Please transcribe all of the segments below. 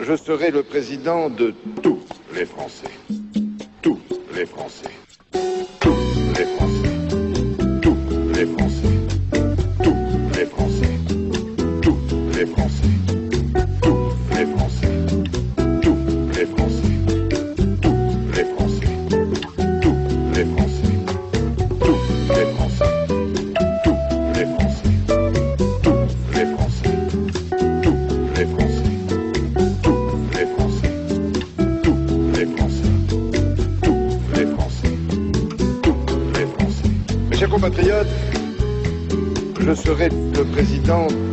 je serai le président de tous les Français. Tous les Français. Tous les Français. Tous les Français. don't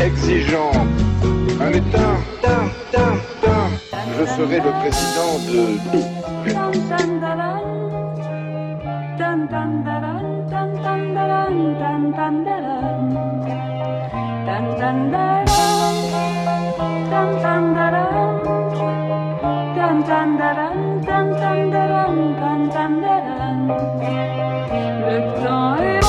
exigeant. Un un. Je serai le président de Le temps est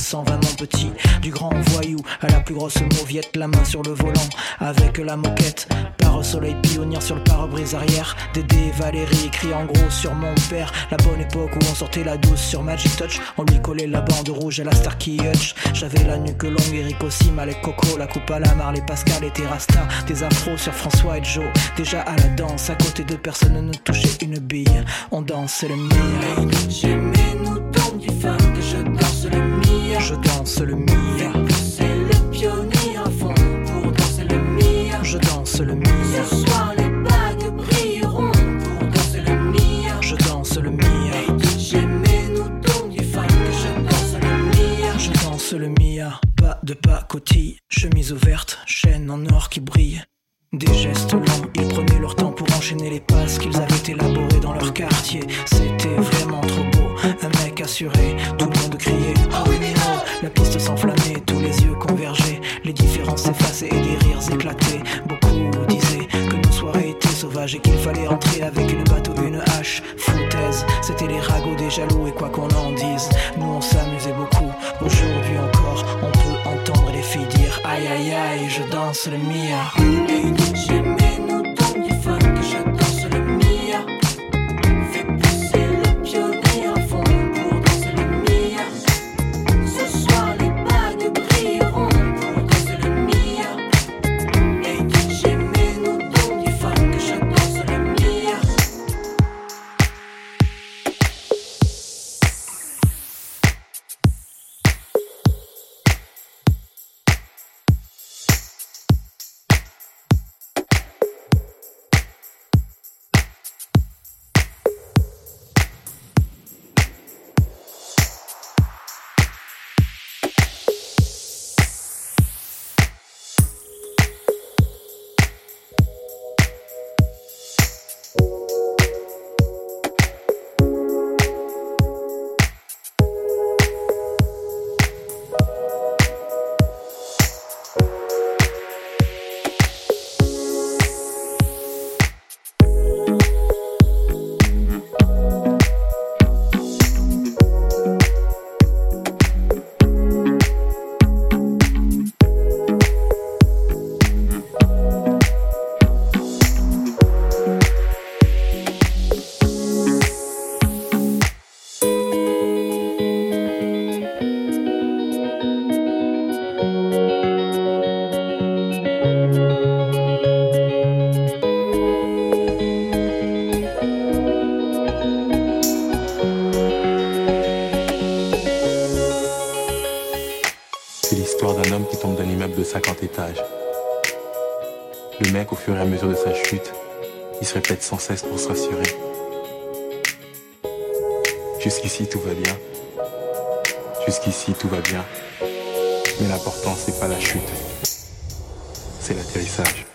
120 noms petit, du grand voyou à la plus grosse mauviette, la main sur le volant, avec la moquette, par au soleil pionnière sur le pare-brise arrière, Dédé Valérie écrit en gros sur mon père, la bonne époque où on sortait la douce sur Magic Touch, on lui collait la bande rouge à la Starkey Hutch, j'avais la nuque longue, Eric aussi, Malek Coco, la coupe à la mare, les Pascal, et Terrasta, des afros sur François et Joe, déjà à la danse, à côté de personne ne touchait une bille, on dansait le mire. J'aimais nous donne du fun que je danse le mire je danse le mire. Jusqu'ici, tout va bien. Jusqu'ici, tout va bien. Mais l'important, c'est pas la chute, c'est l'atterrissage.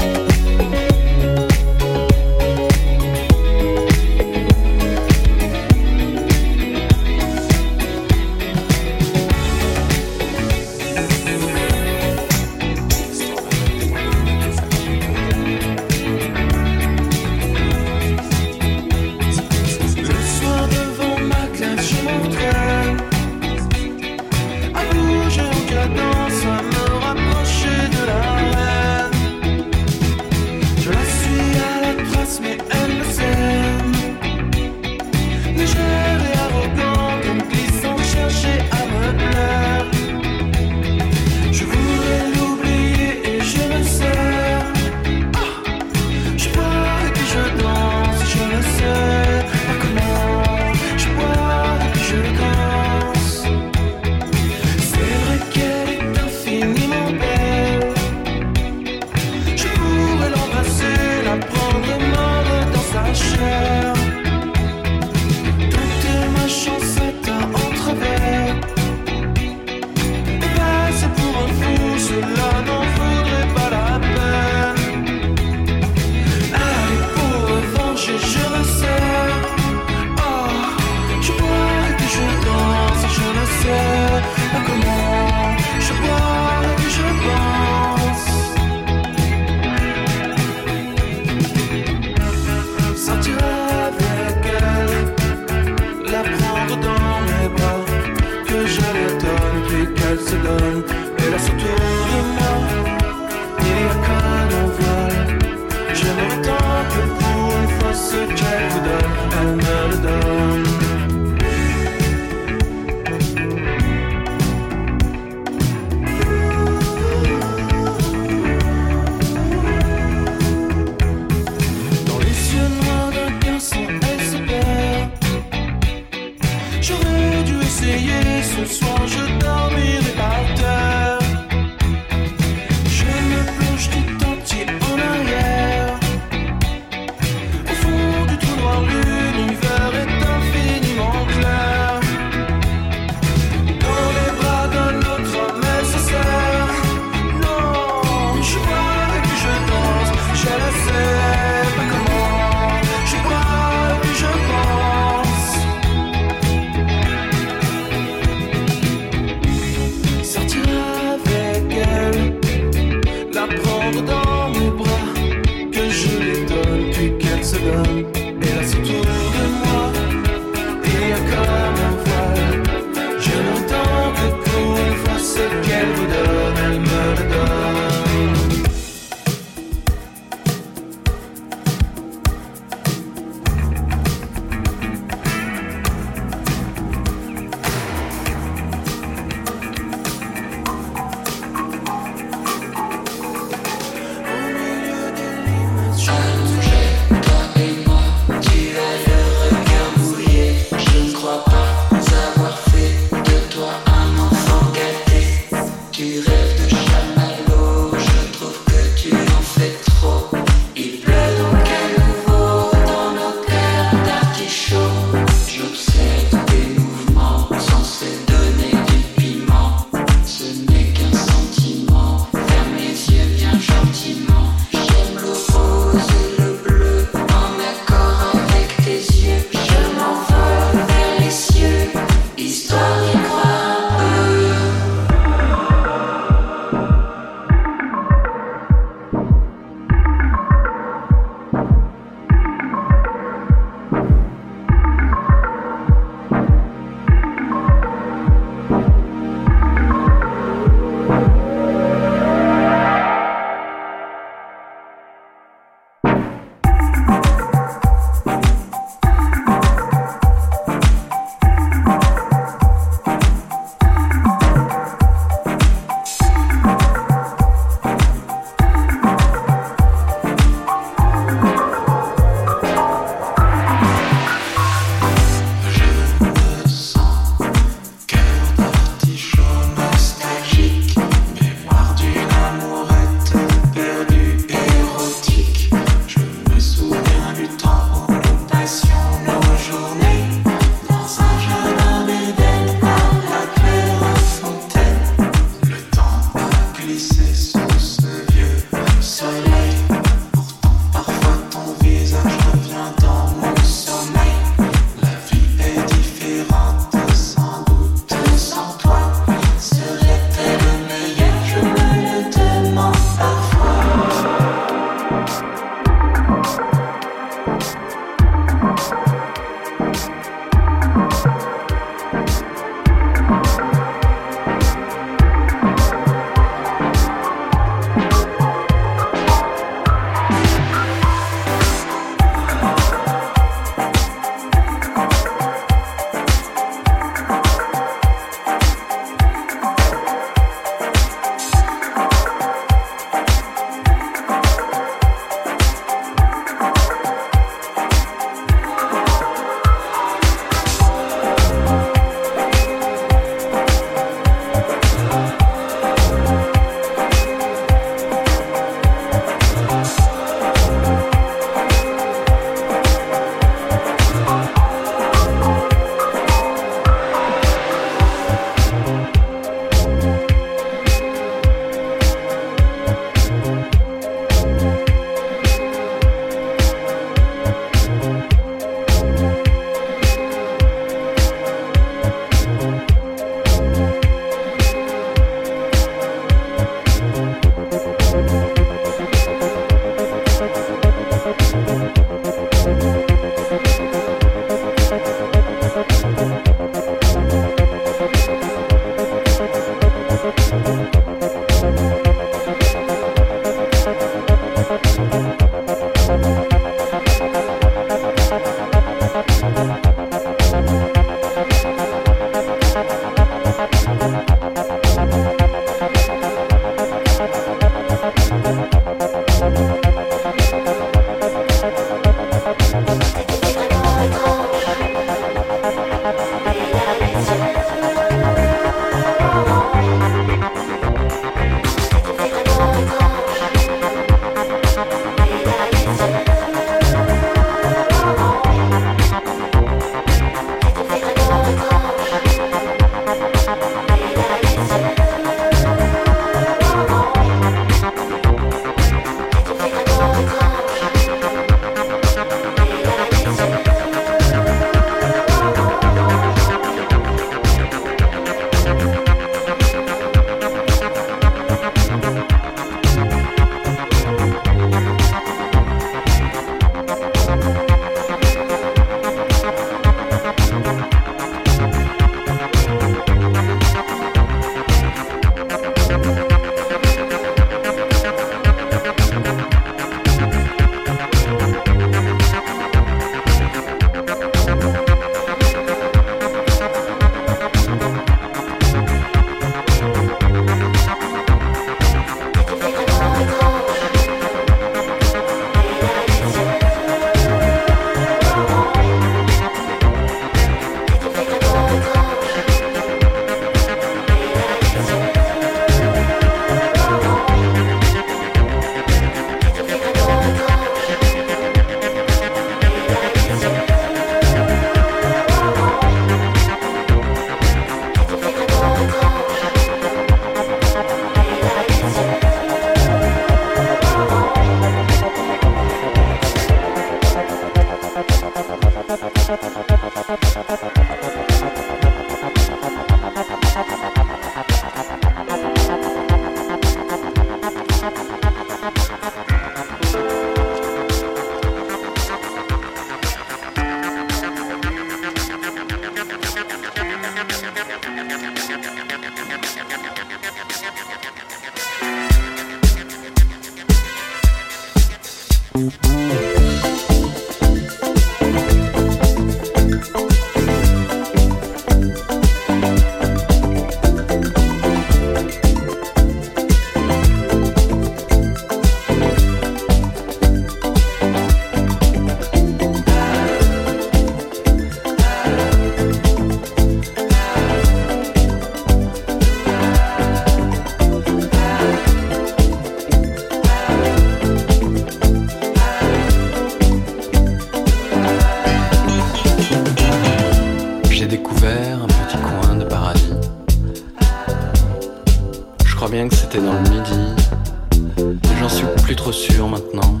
J'en suis plus trop sûr maintenant.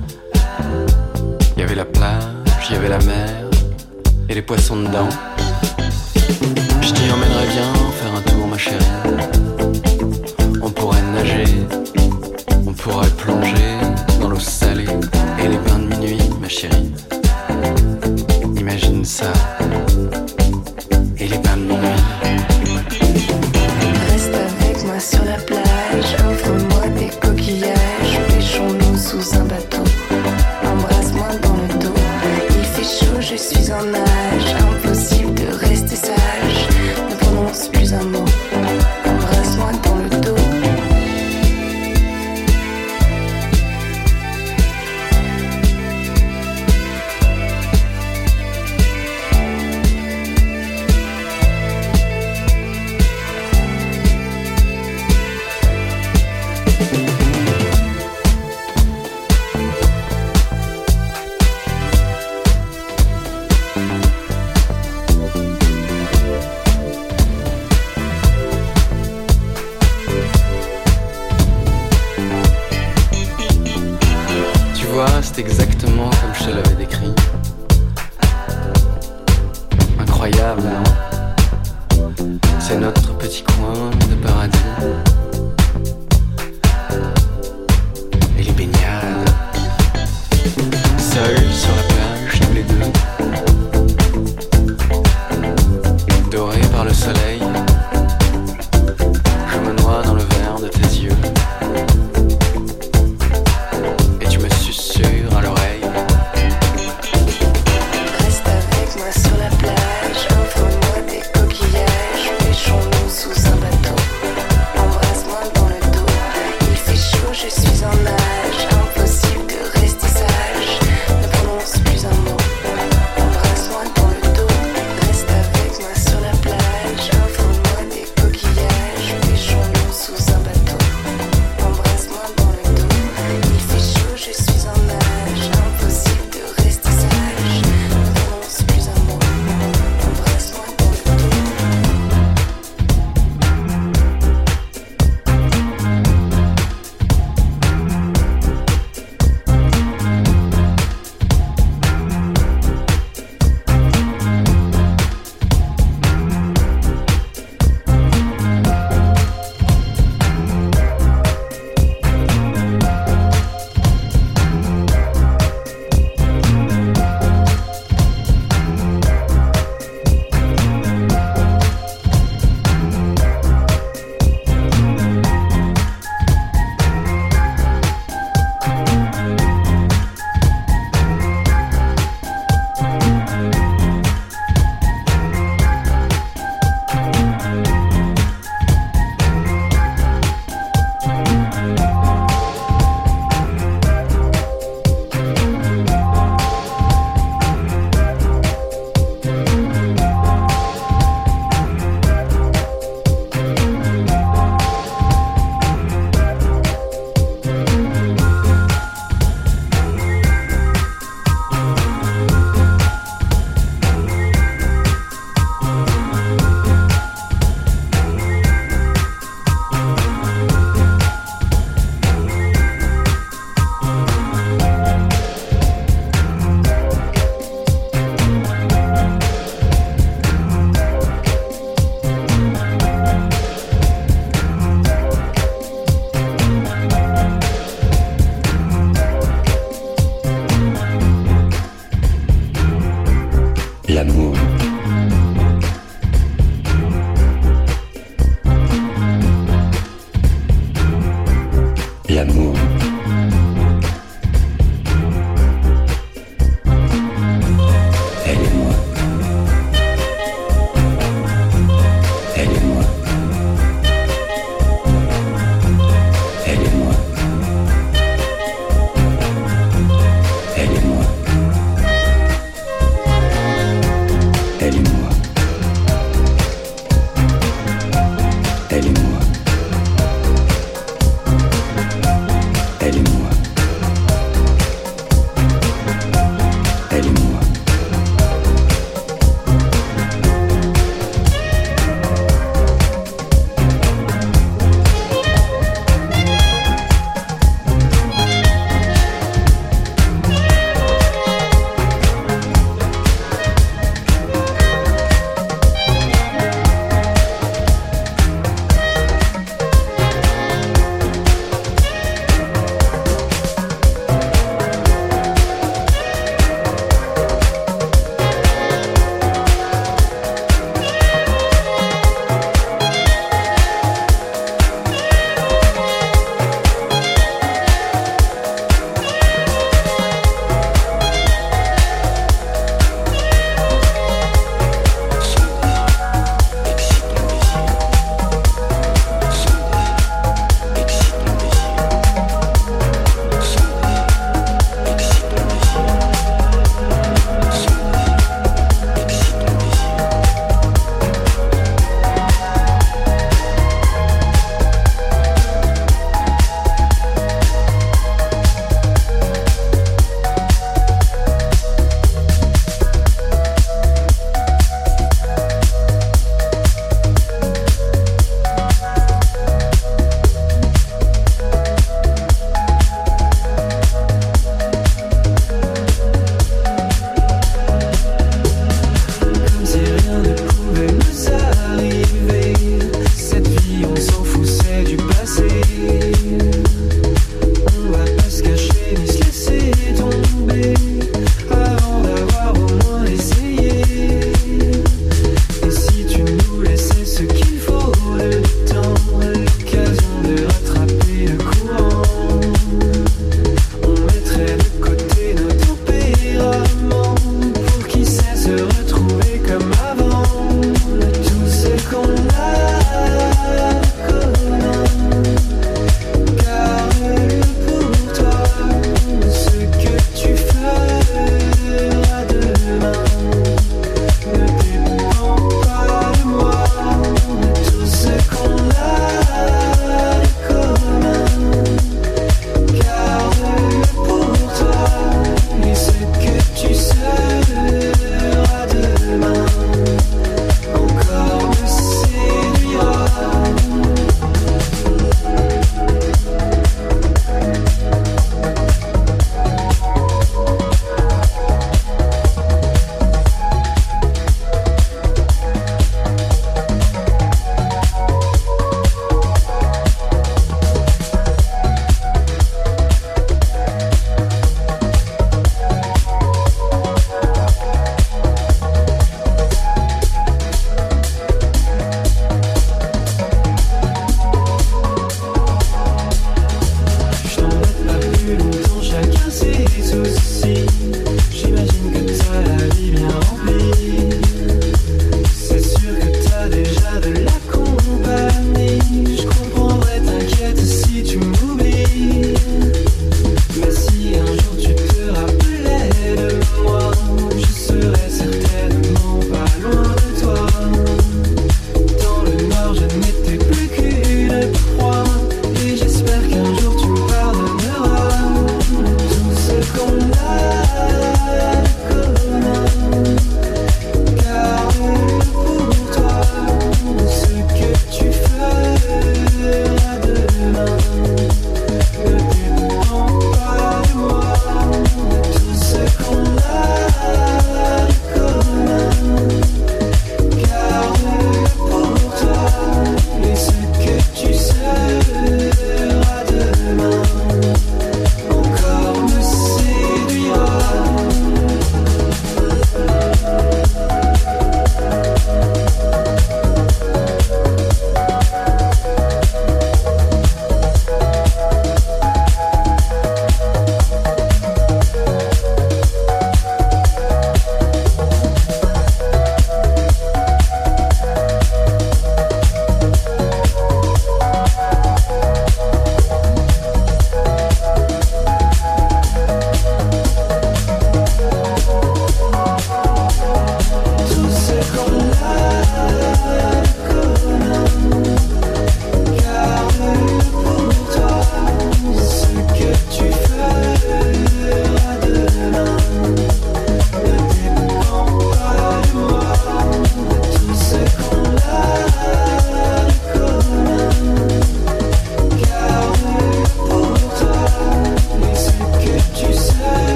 Il y avait la plage, il y avait la mer et les poissons dedans. Je t'y emmènerais bien faire un tour, ma chérie. On pourrait nager, on pourrait plonger.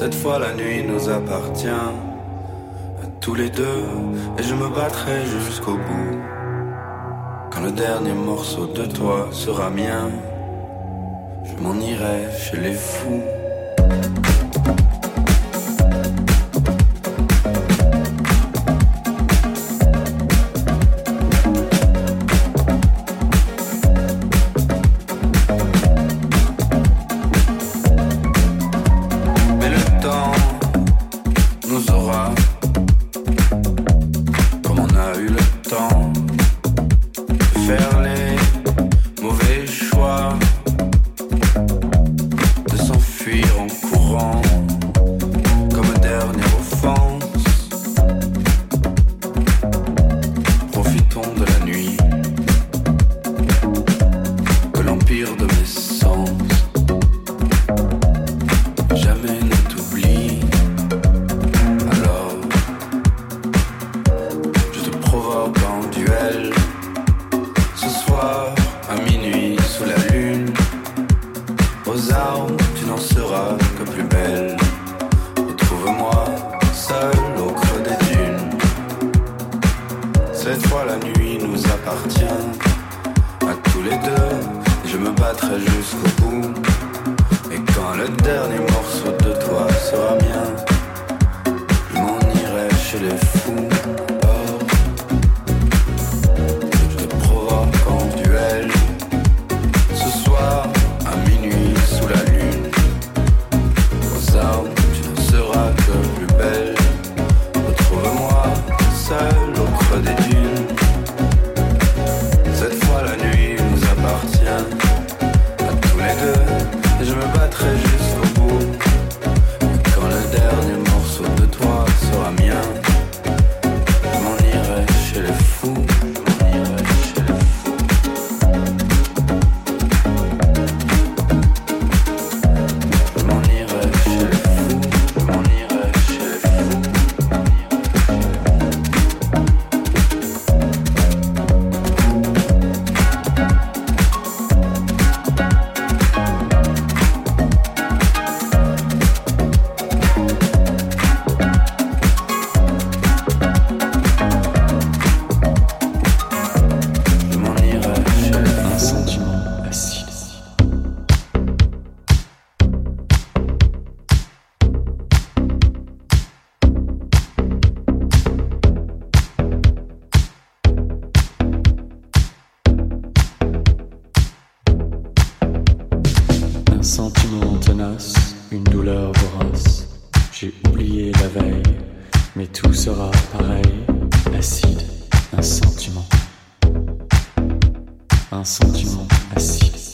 Cette fois la nuit nous appartient à tous les deux et je me battrai jusqu'au bout. Quand le dernier morceau de toi sera mien, je m'en irai chez les fous. sentiment tenace, une douleur vorace. J'ai oublié la veille, mais tout sera pareil. Acide, un sentiment. Un sentiment acide.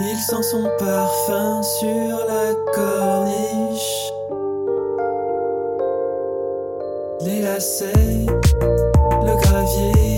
Il sent son parfum sur la corniche. Les lacets, le gravier.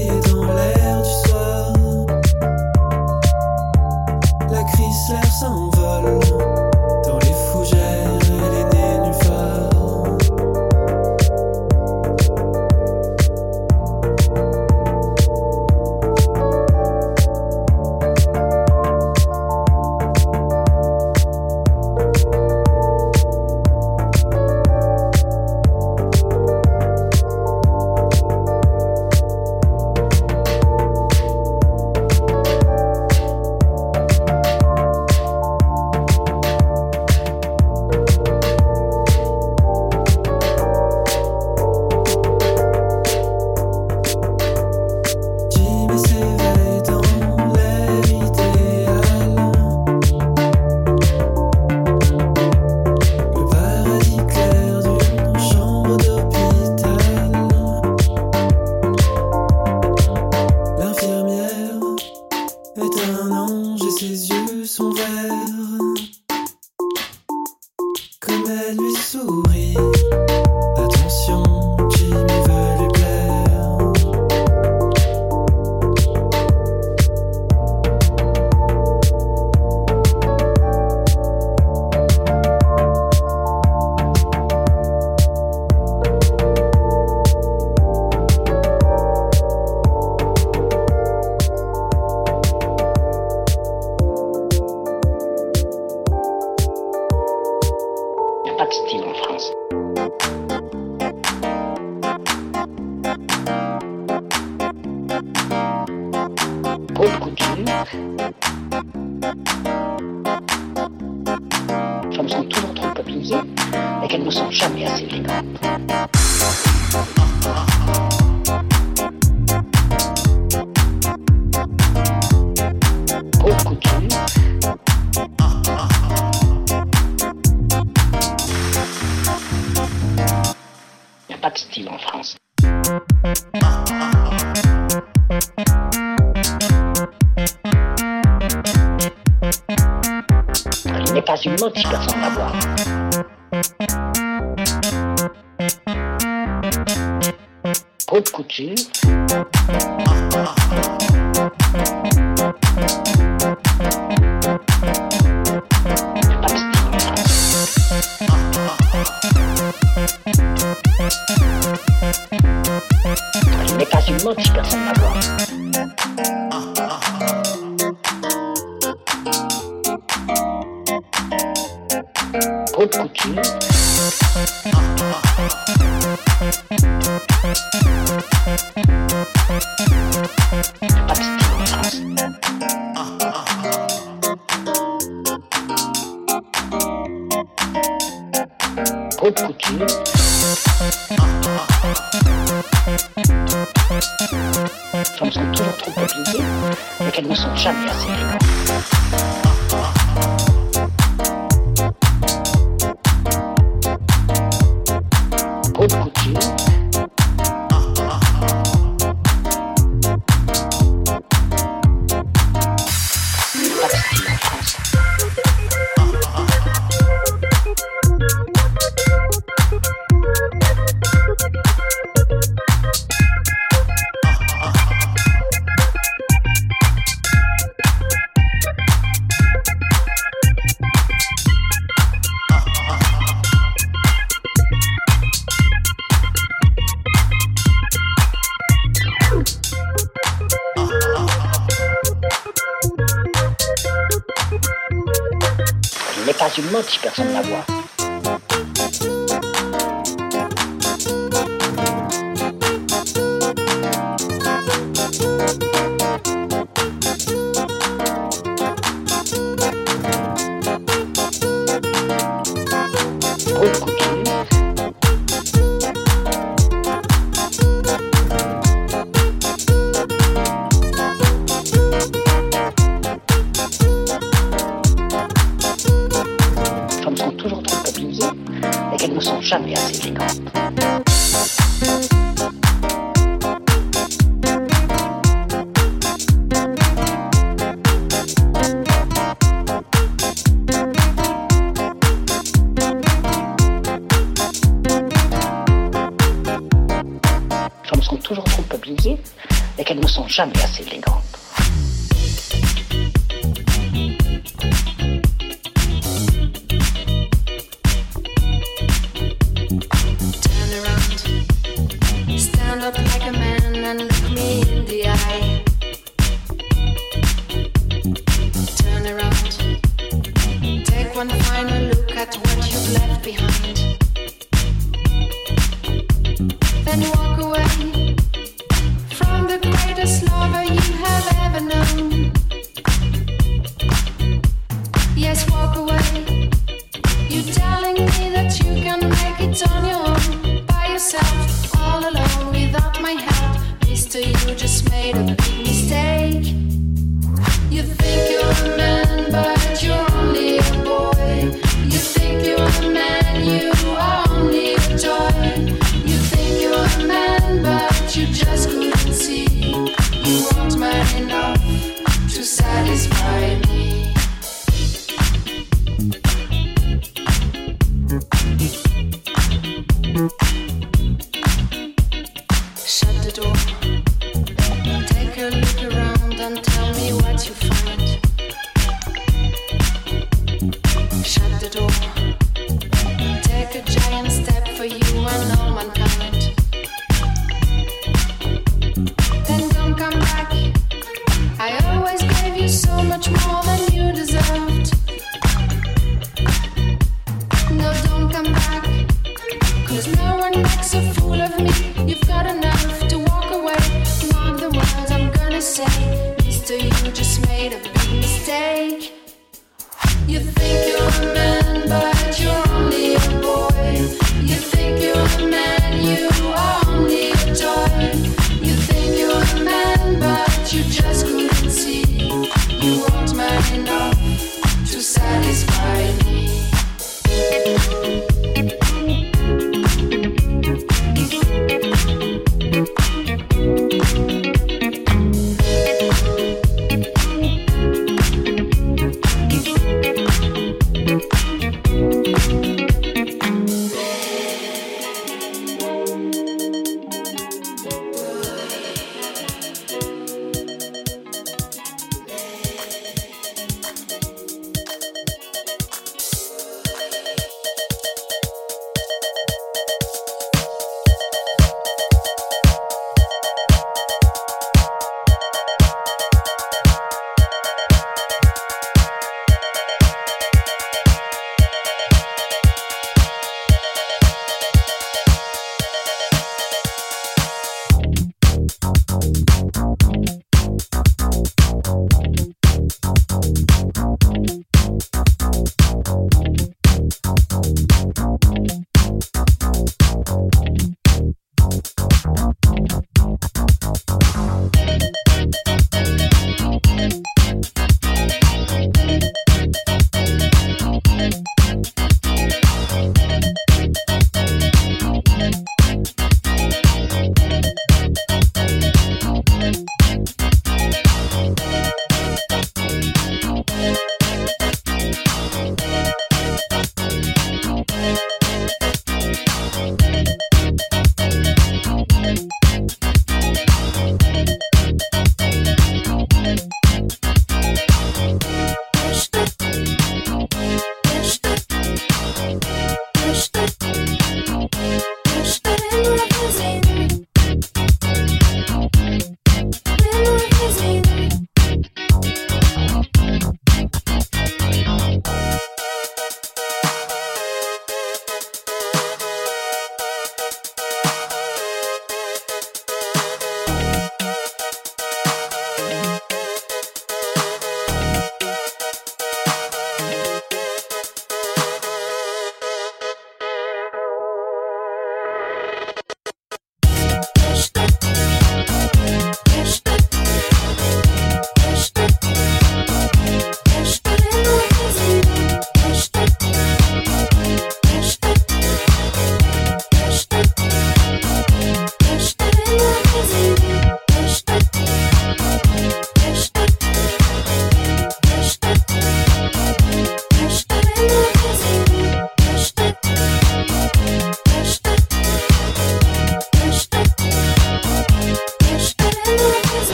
une autre personne à boire. Haute couture. Je n'ai pas une autre personne à boire. haute couture.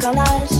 Pas